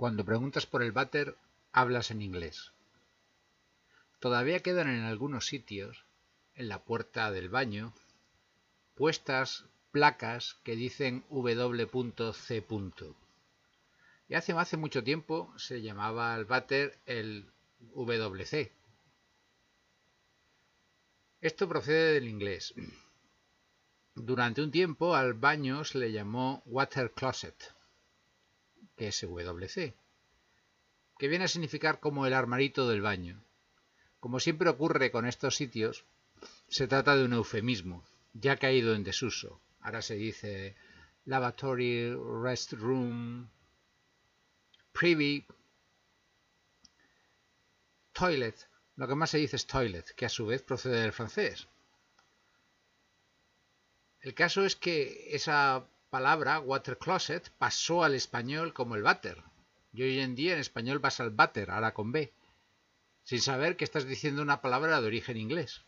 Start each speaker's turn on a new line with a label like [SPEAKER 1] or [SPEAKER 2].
[SPEAKER 1] Cuando preguntas por el váter, hablas en inglés. Todavía quedan en algunos sitios, en la puerta del baño, puestas placas que dicen W.C. Y hace, mucho tiempo se llamaba al váter el WC. Esto procede del inglés. Durante un tiempo al baño se le llamó water closet, que es WC, que viene a significar como el armarito del baño. Como siempre ocurre con estos sitios, se trata de un eufemismo, ya caído en desuso. Ahora se dice lavatory, restroom, privy, toilet. Lo que más se dice es toilet, que a su vez procede del francés. El caso es que esa palabra, water closet, pasó al español como el váter. Y hoy en día en español vas al váter, ahora con B, sin saber que estás diciendo una palabra de origen inglés.